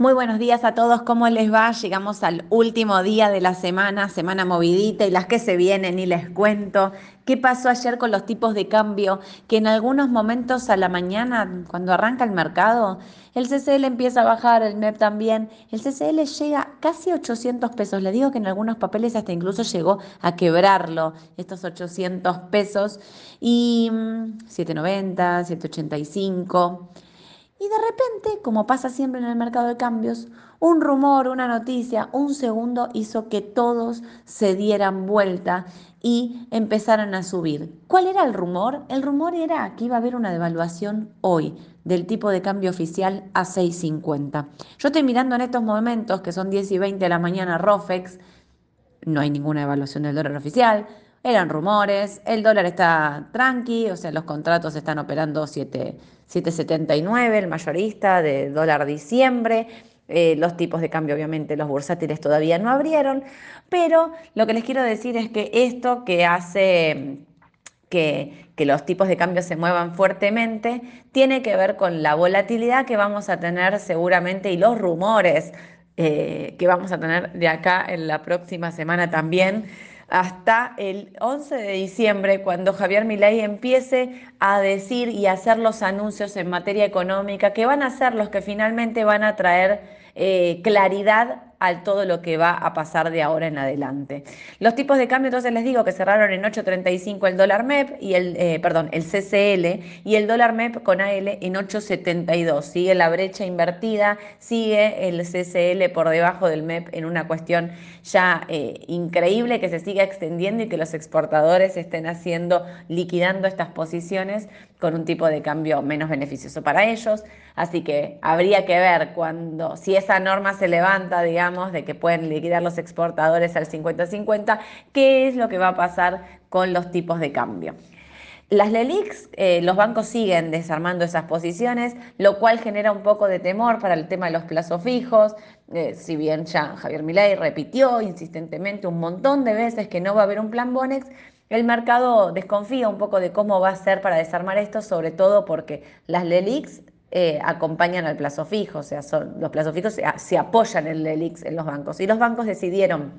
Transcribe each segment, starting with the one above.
Muy buenos días a todos, ¿cómo les va? Llegamos al último día de la semana, semana movidita y las que se vienen y les cuento qué pasó ayer con los tipos de cambio, que en algunos momentos a la mañana, cuando arranca el mercado, el CCL empieza a bajar, el MEP también, el CCL llega casi 800 pesos, le digo que en algunos papeles hasta incluso llegó a quebrarlo, estos 800 pesos, y 790, mm, 785. Y de repente, como pasa siempre en el mercado de cambios, un rumor, una noticia, un segundo hizo que todos se dieran vuelta y empezaran a subir. ¿Cuál era el rumor? El rumor era que iba a haber una devaluación hoy del tipo de cambio oficial a 6.50. Yo estoy mirando en estos momentos, que son 10 y 20 de la mañana, Rofex, no hay ninguna devaluación del dólar oficial, eran rumores, el dólar está tranqui, o sea, los contratos están operando 7,79, el mayorista de dólar diciembre. Eh, los tipos de cambio, obviamente, los bursátiles todavía no abrieron, pero lo que les quiero decir es que esto que hace que, los tipos de cambio se muevan fuertemente tiene que ver con la volatilidad que vamos a tener seguramente y los rumores eh, que vamos a tener de acá en la próxima semana también hasta el 11 de diciembre, cuando Javier Milei empiece a decir y hacer los anuncios en materia económica, que van a ser los que finalmente van a traer eh, claridad a todo lo que va a pasar de ahora en adelante. Los tipos de cambio, entonces les digo que cerraron en 8.35 el dólar MEP y el, eh, perdón, el CCL y el dólar MEP con AL en 8.72. Sigue la brecha invertida, sigue el CCL por debajo del MEP en una cuestión ya eh, increíble que se siga extendiendo y que los exportadores estén haciendo, liquidando estas posiciones con un tipo de cambio menos beneficioso para ellos. Así que habría que ver cuando, si esa norma se levanta, digamos, de que pueden liquidar los exportadores al 50-50, qué es lo que va a pasar con los tipos de cambio. Las LELIX, eh, los bancos siguen desarmando esas posiciones, lo cual genera un poco de temor para el tema de los plazos fijos. Eh, si bien ya Javier Milei repitió insistentemente un montón de veces que no va a haber un plan Bonex, el mercado desconfía un poco de cómo va a ser para desarmar esto, sobre todo porque las LELIX eh, acompañan al plazo fijo, o sea, los plazos fijos se, apoyan en LELIX en los bancos. Y los bancos decidieron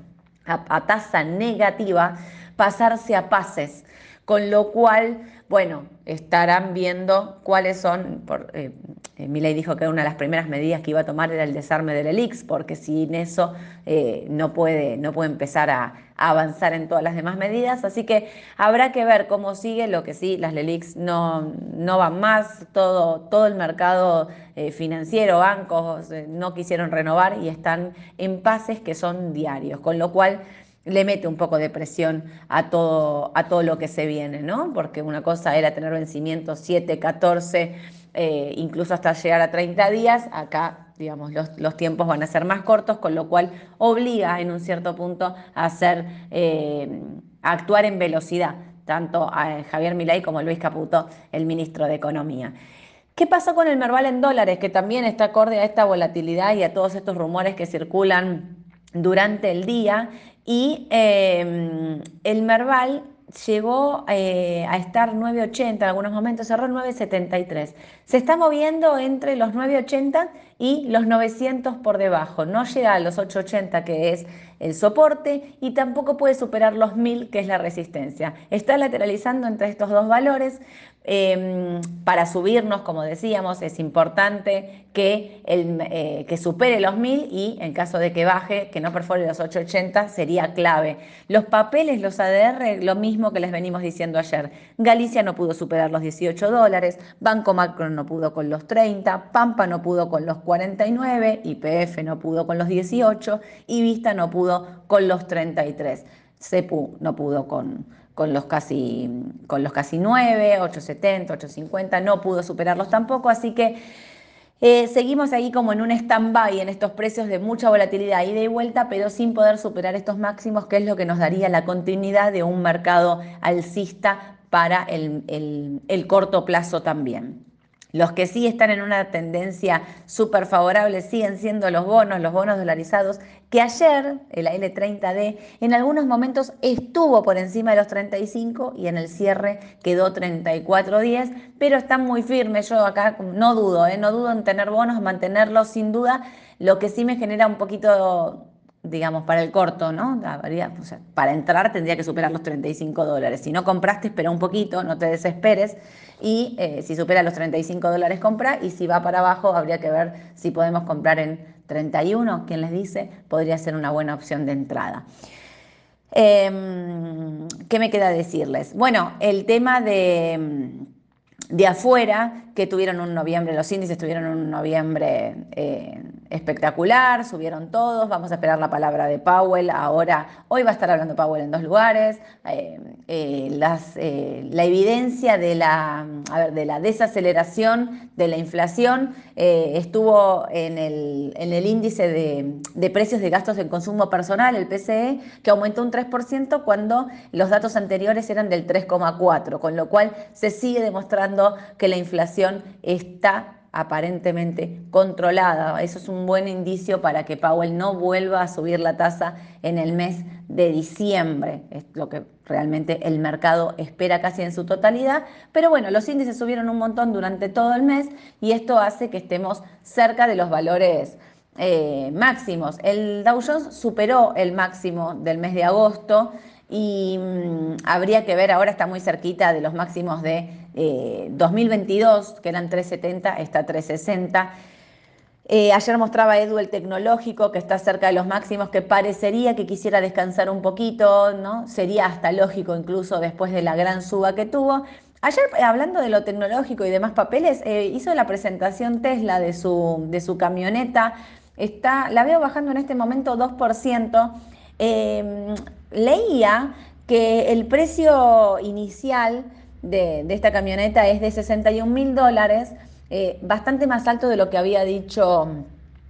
a, tasa negativa pasarse a pases, con lo cual, bueno, estarán viendo cuáles son, por, eh, eh, dijo que una de las primeras medidas que iba a tomar era el desarme del ELIX, porque sin eso eh, no, puede, no puede empezar a, avanzar en todas las demás medidas. Así que habrá que ver cómo sigue. Lo que sí, las LELIX no, no van más. Todo, todo el mercado financiero, bancos, no quisieron renovar y están en pases que son diarios. Con lo cual le mete un poco de presión a todo, a todo lo que se viene, ¿no? Porque una cosa era tener vencimientos 7, 14, eh, incluso hasta llegar a 30 días, acá, digamos, los, tiempos van a ser más cortos, con lo cual obliga en un cierto punto a hacer, eh, a actuar en velocidad, tanto a Javier Milei como Luis Caputo, el ministro de Economía. ¿Qué pasó con el Merval en dólares? Que también está acorde a esta volatilidad y a todos estos rumores que circulan durante el día y em, el Merval llegó eh, a estar 9.80 en algunos momentos, cerró 9.73. Se está moviendo entre los 9.80 y los 900 por debajo. No llega a los 8.80 que es el soporte y tampoco puede superar los 1000 que es la resistencia. Está lateralizando entre estos dos valores. Em, para subirnos, como decíamos, es importante que, el, eh, que supere los 1000 y en caso de que baje, que no perfore los 880, sería clave. Los papeles, los ADR, lo mismo que les venimos diciendo ayer. Galicia no pudo superar los 18 dólares, Banco Macro no pudo con los 30, Pampa no pudo con los 49, IPF no pudo con los 18 y Vista no pudo con los 33. CEPU no pudo con con los casi, con los casi 9, 870, 850, no pudo superarlos tampoco, así que eh, seguimos ahí como en un stand-by en estos precios de mucha volatilidad, ida y vuelta, pero sin poder superar estos máximos, que es lo que nos daría la continuidad de un mercado alcista para el corto plazo también. Los que sí están en una tendencia súper favorable siguen siendo los bonos, los bonos dolarizados, que ayer, el L30D, en algunos momentos estuvo por encima de los 35 y en el cierre quedó 34.10, pero están muy firmes. Yo acá no dudo, ¿eh? no dudo en tener bonos, mantenerlos sin duda. Lo que sí me genera un poquito digamos, para el corto, ¿no? para entrar tendría que superar los 35 dólares. Si no compraste, espera un poquito, no te desesperes. Y eh, si supera los 35 dólares, compra. Y si va para abajo, habría que ver si podemos comprar en 31. Quien les dice, podría ser una buena opción de entrada. Em, ¿Qué me queda decirles? Bueno, el tema de, de afuera, que tuvieron un noviembre, los índices tuvieron un noviembre eh, espectacular, subieron todos, vamos a esperar la palabra de Powell, ahora, hoy va a estar hablando Powell en dos lugares, eh, eh, la evidencia de la, de la desaceleración de la inflación estuvo en el, en el índice de, de, precios de gastos en consumo personal, el PCE, que aumentó un 3% cuando los datos anteriores eran del 3,4%, con lo cual se sigue demostrando que la inflación está aparentemente controlada. Eso es un buen indicio para que Powell no vuelva a subir la tasa en el mes de diciembre. Es lo que realmente el mercado espera casi en su totalidad. Pero bueno, los índices subieron un montón durante todo el mes y esto hace que estemos cerca de los valores eh, máximos. El Dow Jones superó el máximo del mes de agosto y mm, habría que ver, ahora está muy cerquita de los máximos de 2022, eh, que eran 370, está 360. Eh, ayer mostraba Edu el tecnológico, que está cerca de los máximos, que parecería que quisiera descansar un poquito, ¿no? Sería hasta lógico incluso después de la gran suba que tuvo. Ayer, eh, hablando de lo tecnológico y demás papeles, hizo la presentación Tesla de su, de su camioneta. Está, la veo bajando en este momento 2% leía que el precio inicial de, esta camioneta es de 61 mil dólares, eh, bastante más alto de lo que había dicho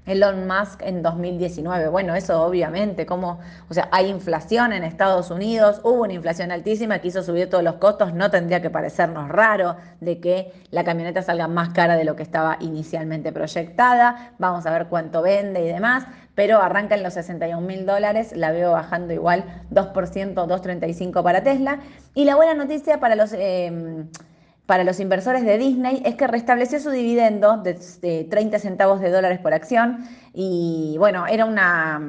Elon Musk en 2019. Bueno, eso obviamente, como, o sea, hay inflación en Estados Unidos, hubo una inflación altísima que hizo subir todos los costos, no tendría que parecernos raro de que la camioneta salga más cara de lo que estaba inicialmente proyectada. Vamos a ver cuánto vende y demás, pero arranca en los 61 mil dólares, la veo bajando igual 2%, 2,35 para Tesla. Y la buena noticia para los... Eh, para los inversores de Disney es que restableció su dividendo de, 30 centavos de dólares por acción y bueno, era una,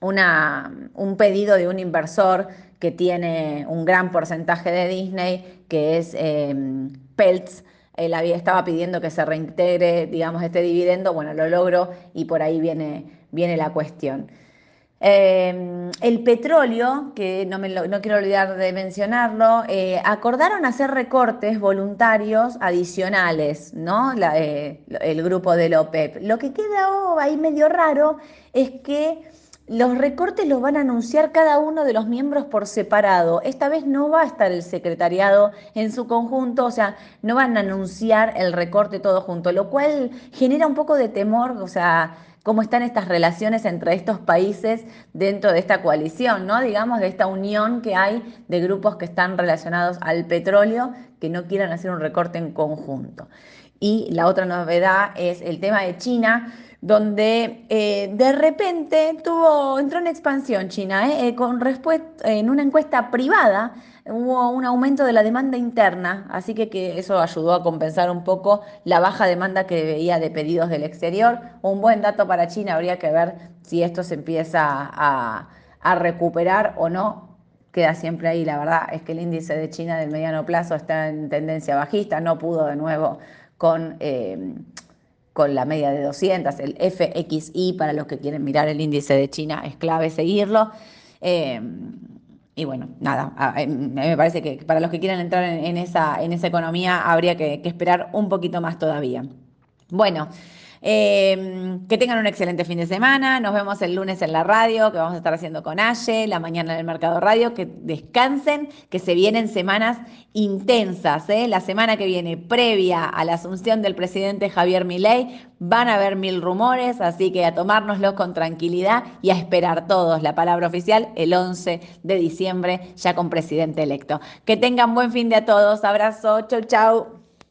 un pedido de un inversor que tiene un gran porcentaje de Disney, que es em, Peltz. Él había, estaba pidiendo que se reintegre, digamos, este dividendo. Bueno, lo logró y por ahí viene, viene la cuestión. Em, el petróleo, que no, me no, quiero olvidar de mencionarlo, eh, acordaron hacer recortes voluntarios adicionales, ¿no? Eh, el grupo del OPEP. Lo que queda ahí medio raro es que los recortes los van a anunciar cada uno de los miembros por separado. Esta vez no va a estar el secretariado en su conjunto, o sea, no van a anunciar el recorte todo junto, lo cual genera un poco de temor, o sea, cómo están estas relaciones entre estos países dentro de esta coalición, ¿no? Digamos, de esta unión que hay de grupos que están relacionados al petróleo que no quieran hacer un recorte en conjunto. Y la otra novedad es el tema de China, donde eh, de repente tuvo, entró en expansión China, ¿eh? Eh, con en una encuesta privada hubo un aumento de la demanda interna, así que, que, eso ayudó a compensar un poco la baja demanda que veía de pedidos del exterior. Un buen dato para China, habría que ver si esto se empieza a, recuperar o no. Queda siempre ahí, la verdad es que el índice de China del mediano plazo está en tendencia bajista, no pudo de nuevo con... con la media de 200, el FXI, para los que quieren mirar el índice de China, es clave seguirlo. Eh, y bueno, nada, me parece que para los que quieran entrar en, esa, en esa economía habría que esperar un poquito más todavía. Bueno, Em, que tengan un excelente fin de semana. Nos vemos el lunes en la radio, que vamos a estar haciendo con Aye, la mañana en el Mercado Radio. Que descansen, que se vienen semanas intensas. ¿eh? La semana que viene, previa a la asunción del presidente Javier Milei, van a haber mil rumores, así que a tomárnoslo con tranquilidad y a esperar todos la palabra oficial el 11 de diciembre, ya con presidente electo. Que tengan buen fin de a todos. Abrazo. Chau, chau.